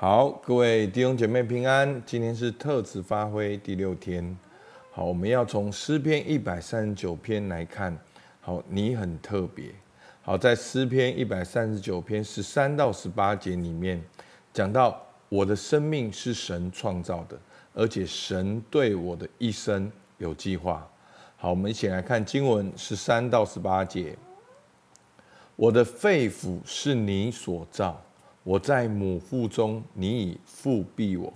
好，各位弟兄姐妹平安。今天是特此发挥第六天。好，我们要从诗篇一百三十九篇来看。好，你很特别。好，在诗篇一百三十九篇十三到十八节里面，讲到我的生命是神创造的，而且神对我的一生有计划。好，我们一起来看经文十三到十八节。我的肺腑是你所造。我在母腹中，你已覆庇我。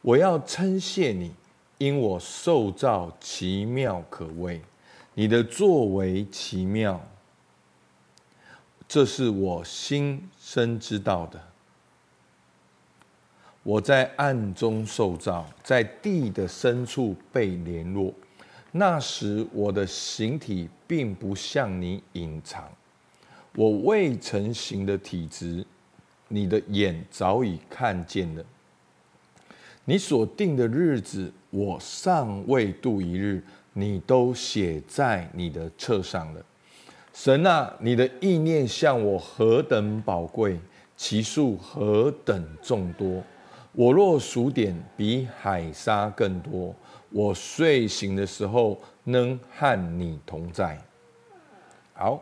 我要称谢你，因我受造奇妙可畏，你的作为奇妙，这是我心深知道的。我在暗中受造，在地的深处被联络。那时我的形体并不向你隐藏，我未成形的体质。你的眼早已看见了，你所定的日子，我尚未度一日，你都写在你的册上了。神啊，你的意念向我何等宝贵，其数何等众多！我若数点，比海沙更多。我睡醒的时候，能和你同在。好，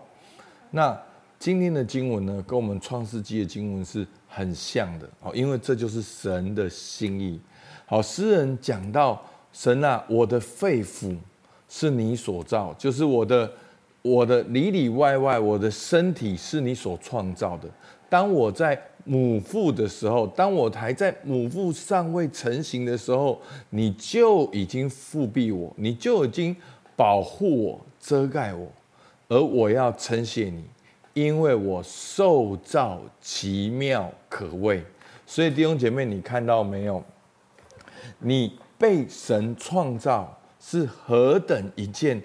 那。今天的经文呢，跟我们创世纪的经文是很像的哦，因为这就是神的心意。好，诗人讲到神啊，我的肺腑是你所造，就是我的我的里里外外，我的身体是你所创造的。当我在母腹的时候，当我还在母腹尚未成形的时候，你就已经覆庇我，你就已经保护我、遮盖我，而我要称谢你。因为我受造奇妙可畏，所以弟兄姐妹，你看到没有？你被神创造是何等一件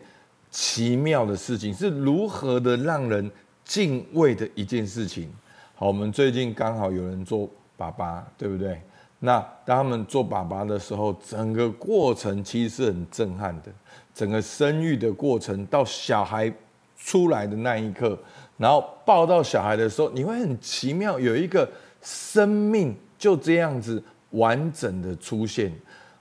奇妙的事情，是如何的让人敬畏的一件事情。好，我们最近刚好有人做爸爸，对不对？那当他们做爸爸的时候，整个过程其实是很震撼的，整个生育的过程到小孩出来的那一刻。然后抱到小孩的时候，你会很奇妙，有一个生命就这样子完整的出现。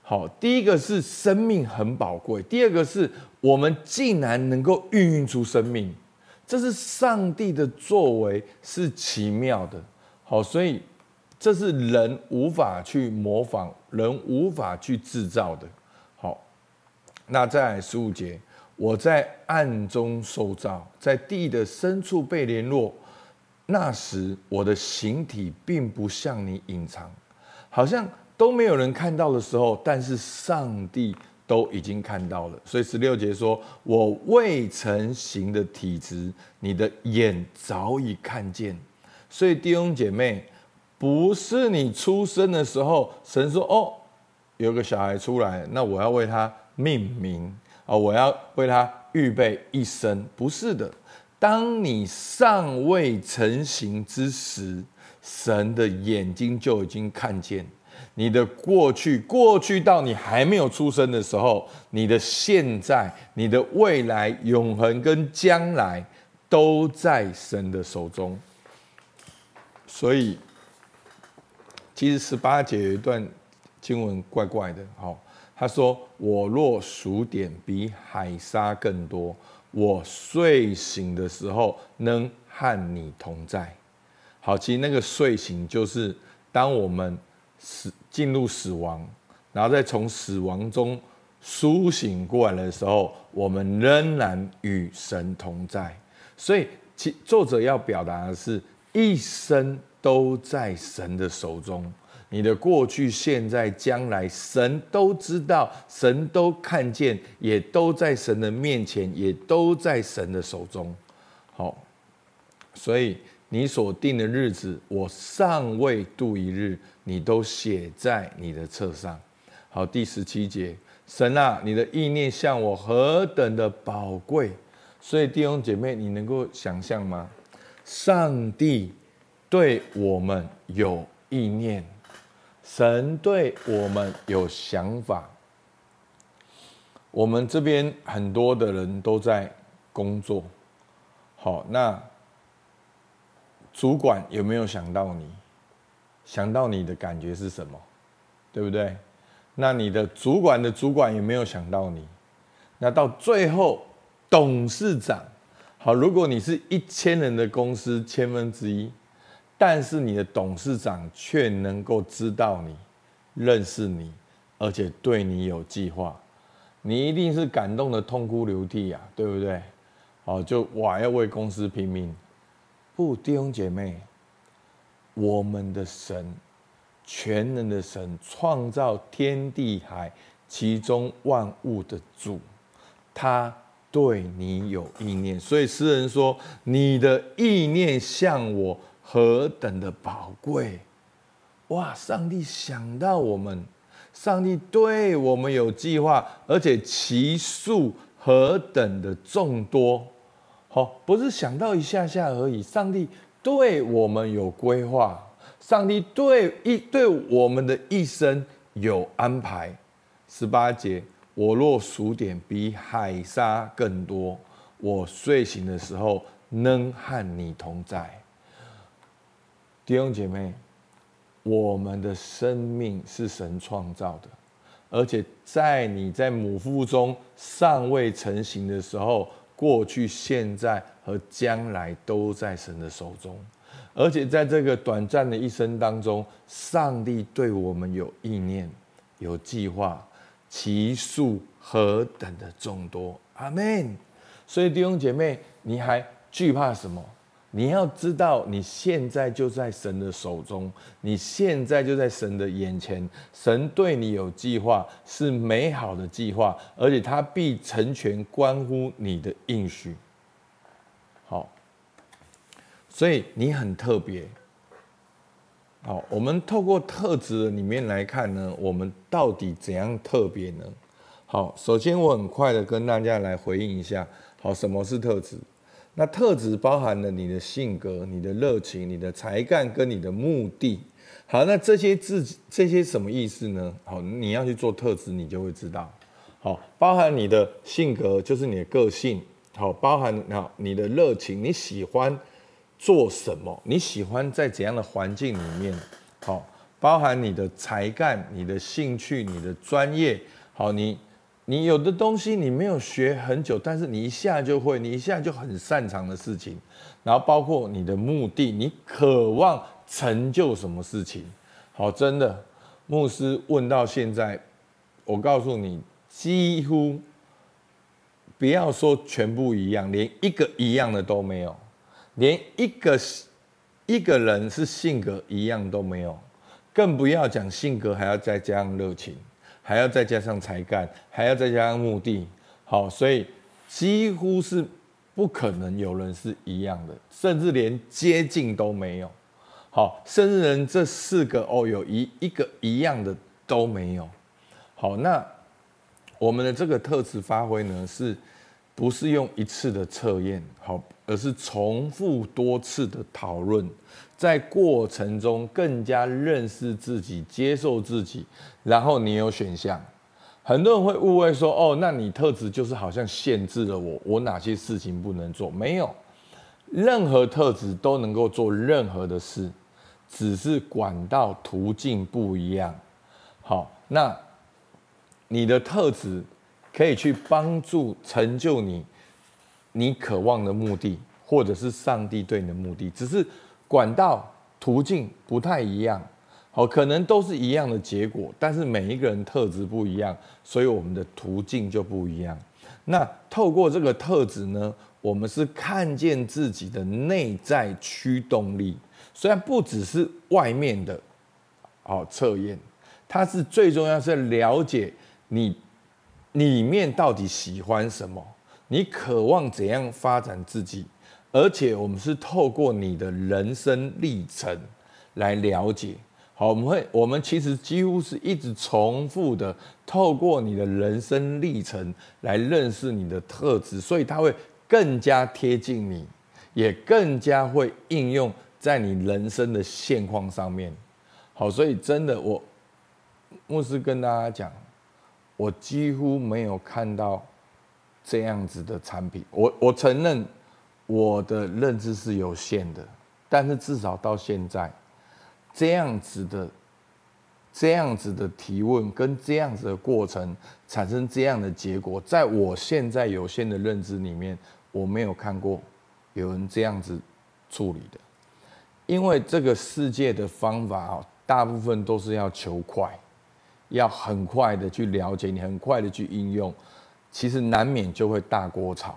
好，第一个是生命很宝贵，第二个是我们竟然能够孕育出生命，这是上帝的作为，是奇妙的。好，所以这是人无法去模仿，人无法去制造的。好，那再来十五节。我在暗中受造，在地的深处被联络。那时我的形体并不向你隐藏，好像都没有人看到的时候，但是上帝都已经看到了。所以十六节说：“我未成形的体质，你的眼早已看见。”所以弟兄姐妹，不是你出生的时候，神说：“哦，有个小孩出来，那我要为他命名。”哦，我要为他预备一生，不是的。当你尚未成形之时，神的眼睛就已经看见你的过去，过去到你还没有出生的时候，你的现在、你的未来、永恒跟将来，都在神的手中。所以，其实十八节有一段经文怪怪的，好。他说：“我若数点，比海沙更多。我睡醒的时候，能和你同在。”好，其实那个睡醒就是当我们死进入死亡，然后再从死亡中苏醒过来的时候，我们仍然与神同在。所以，其作者要表达的是，一生都在神的手中。你的过去、现在、将来，神都知道，神都看见，也都在神的面前，也都在神的手中。好，所以你所定的日子，我尚未度一日，你都写在你的册上。好，第十七节，神啊，你的意念向我何等的宝贵！所以弟兄姐妹，你能够想象吗？上帝对我们有意念。神对我们有想法，我们这边很多的人都在工作，好，那主管有没有想到你？想到你的感觉是什么？对不对？那你的主管的主管有没有想到你？那到最后，董事长，好，如果你是一千人的公司千分之一，但是你的董事长却能够知道你、认识你，而且对你有计划，你一定是感动得痛哭流涕呀，对不对？好，就我要为公司拼命。不，弟兄姐妹，我们的神，全能的神，创造天地海其中万物的主，他对你有意念，所以诗人说：“你的意念向我。”何等的宝贵！哇，上帝想到我们，上帝对我们有计划，而且其数何等的众多。好，不是想到一下下而已。上帝对我们有规划，上帝对一对我们的一生有安排。十八节，我若数点比海沙更多，我睡醒的时候能和你同在。弟兄姐妹，我们的生命是神创造的，而且在你在母腹中尚未成型的时候，过去、现在和将来都在神的手中。而且在这个短暂的一生当中，上帝对我们有意念、有计划，其数何等的众多。阿门。所以弟兄姐妹，你还惧怕什么？你要知道，你现在就在神的手中，你现在就在神的眼前。神对你有计划，是美好的计划，而且他必成全，关乎你的应许。好，所以你很特别。好，我们透过特质里面来看呢，我们到底怎样特别呢？好，首先我很快的跟大家来回应一下。好，什么是特质？那特质包含了你的性格、你的热情、你的才干跟你的目的。好，那这些字这些什么意思呢？好，你要去做特质，你就会知道。好，包含你的性格，就是你的个性。好，包含好你的热情，你喜欢做什么？你喜欢在怎样的环境里面？好，包含你的才干、你的兴趣、你的专业。好，你。你有的东西你没有学很久，但是你一下就会，你一下就很擅长的事情，然后包括你的目的，你渴望成就什么事情？好，真的，牧师问到现在，我告诉你，几乎不要说全部一样，连一个一样的都没有，连一个一个人是性格一样都没有，更不要讲性格，还要再加上热情。还要再加上才干，还要再加上目的，好，所以几乎是不可能有人是一样的，甚至连接近都没有。好，甚至人这四个哦，有一一个一样的都没有。好，那我们的这个特质发挥呢，是不是用一次的测验？好，而是重复多次的讨论。在过程中更加认识自己，接受自己，然后你有选项。很多人会误会说：“哦，那你特质就是好像限制了我，我哪些事情不能做？”没有，任何特质都能够做任何的事，只是管道途径不一样。好，那你的特质可以去帮助成就你你渴望的目的，或者是上帝对你的目的，只是。管道途径不太一样，好，可能都是一样的结果，但是每一个人特质不一样，所以我们的途径就不一样。那透过这个特质呢，我们是看见自己的内在驱动力，虽然不只是外面的，好测验，它是最重要是了解你里面到底喜欢什么，你渴望怎样发展自己。而且我们是透过你的人生历程来了解，好，我们会，我们其实几乎是一直重复的透过你的人生历程来认识你的特质，所以它会更加贴近你，也更加会应用在你人生的现况上面。好，所以真的，我牧师跟大家讲，我几乎没有看到这样子的产品，我我承认。我的认知是有限的，但是至少到现在，这样子的、这样子的提问跟这样子的过程产生这样的结果，在我现在有限的认知里面，我没有看过有人这样子处理的。因为这个世界的方法，大部分都是要求快，要很快的去了解，你很快的去应用，其实难免就会大锅炒。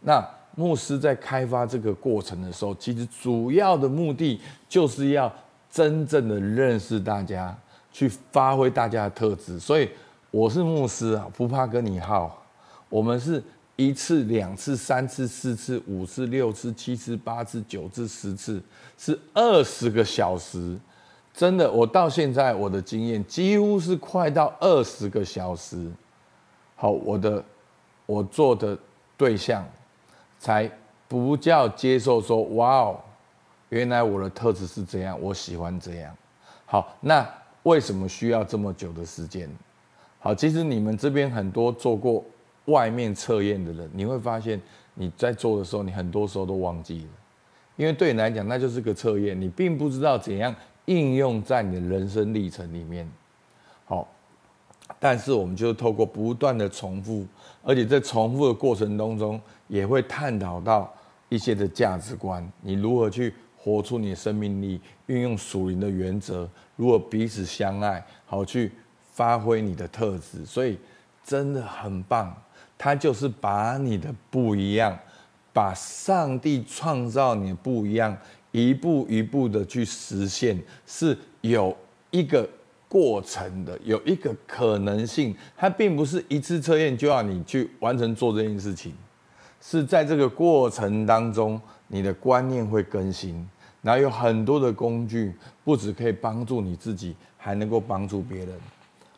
那牧师在开发这个过程的时候，其实主要的目的就是要真正的认识大家，去发挥大家的特质。所以我是牧师啊，不怕跟你耗。我们是一次、两次、三次、四次、五次、六次、七次、八次、九次、十次，是二十个小时。真的，我到现在我的经验几乎是快到二十个小时。好，我的我做的对象。才不叫接受说哇哦，原来我的特质是这样，我喜欢这样。好，那为什么需要这么久的时间？好，其实你们这边很多做过外面测验的人，你会发现你在做的时候，你很多时候都忘记了，因为对你来讲，那就是个测验，你并不知道怎样应用在你的人生历程里面。好，但是我们就是透过不断的重复，而且在重复的过程当中。也会探讨到一些的价值观，你如何去活出你的生命力，运用属灵的原则，如何彼此相爱，好去发挥你的特质，所以真的很棒。他就是把你的不一样，把上帝创造你的不一样，一步一步的去实现，是有一个过程的，有一个可能性。它并不是一次测验就要你去完成做这件事情。是在这个过程当中，你的观念会更新，然后有很多的工具，不只可以帮助你自己，还能够帮助别人。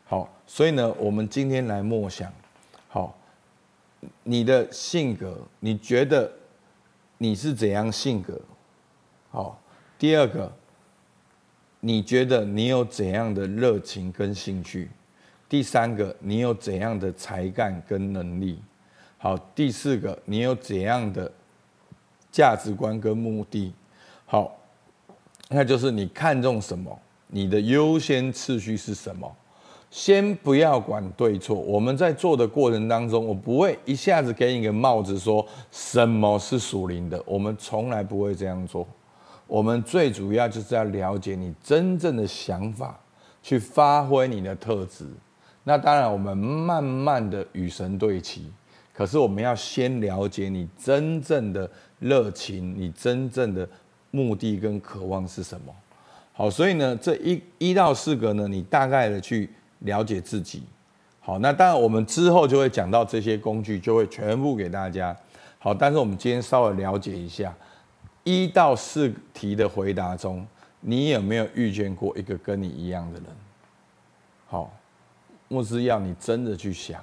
好，所以呢，我们今天来默想，好，你的性格，你觉得你是怎样性格？好，第二个，你觉得你有怎样的热情跟兴趣？第三个，你有怎样的才干跟能力？好，第四个，你有怎样的价值观跟目的？好，那就是你看重什么，你的优先次序是什么？先不要管对错，我们在做的过程当中，我不会一下子给你个帽子，说什么是属灵的，我们从来不会这样做。我们最主要就是要了解你真正的想法，去发挥你的特质。那当然，我们慢慢的与神对齐。可是我们要先了解你真正的热情，你真正的目的跟渴望是什么？好，所以呢，这一一到四个呢，你大概的去了解自己。好，那当然我们之后就会讲到这些工具，就会全部给大家。好，但是我们今天稍微了解一下一到四题的回答中，你有没有遇见过一个跟你一样的人？好，牧师要你真的去想。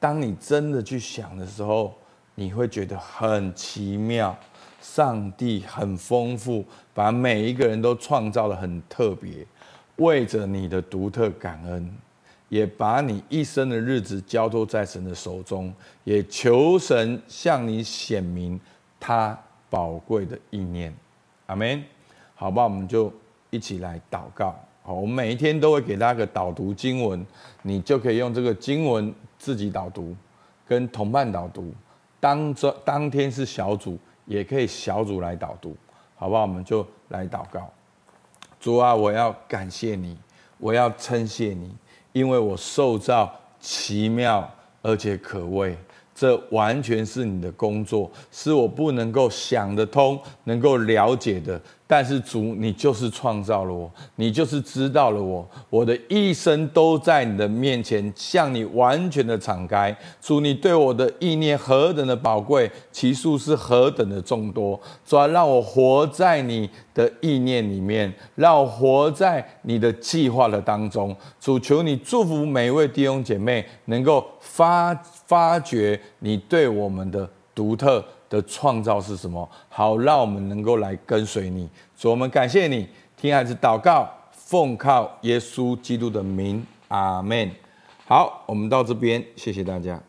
当你真的去想的时候，你会觉得很奇妙。上帝很丰富，把每一个人都创造得很特别，为着你的独特感恩，也把你一生的日子交托在神的手中，也求神向你显明他宝贵的意念。阿门。好吧，我们就一起来祷告。好，我们每一天都会给大家个导读经文，你就可以用这个经文。自己导读，跟同伴导读，当这当天是小组，也可以小组来导读，好不好？我们就来祷告。主啊，我要感谢你，我要称谢你，因为我受造奇妙而且可畏，这完全是你的工作，是我不能够想得通、能够了解的。但是主，你就是创造了我，你就是知道了我，我的一生都在你的面前，向你完全的敞开。主，你对我的意念何等的宝贵，其数是何等的众多。主啊，让我活在你的意念里面，让我活在你的计划的当中。主，求你祝福每一位弟兄姐妹，能够发发掘你对我们的独特。的创造是什么？好，让我们能够来跟随你。主，我们感谢你，听孩子祷告，奉靠耶稣基督的名，阿门。好，我们到这边，谢谢大家。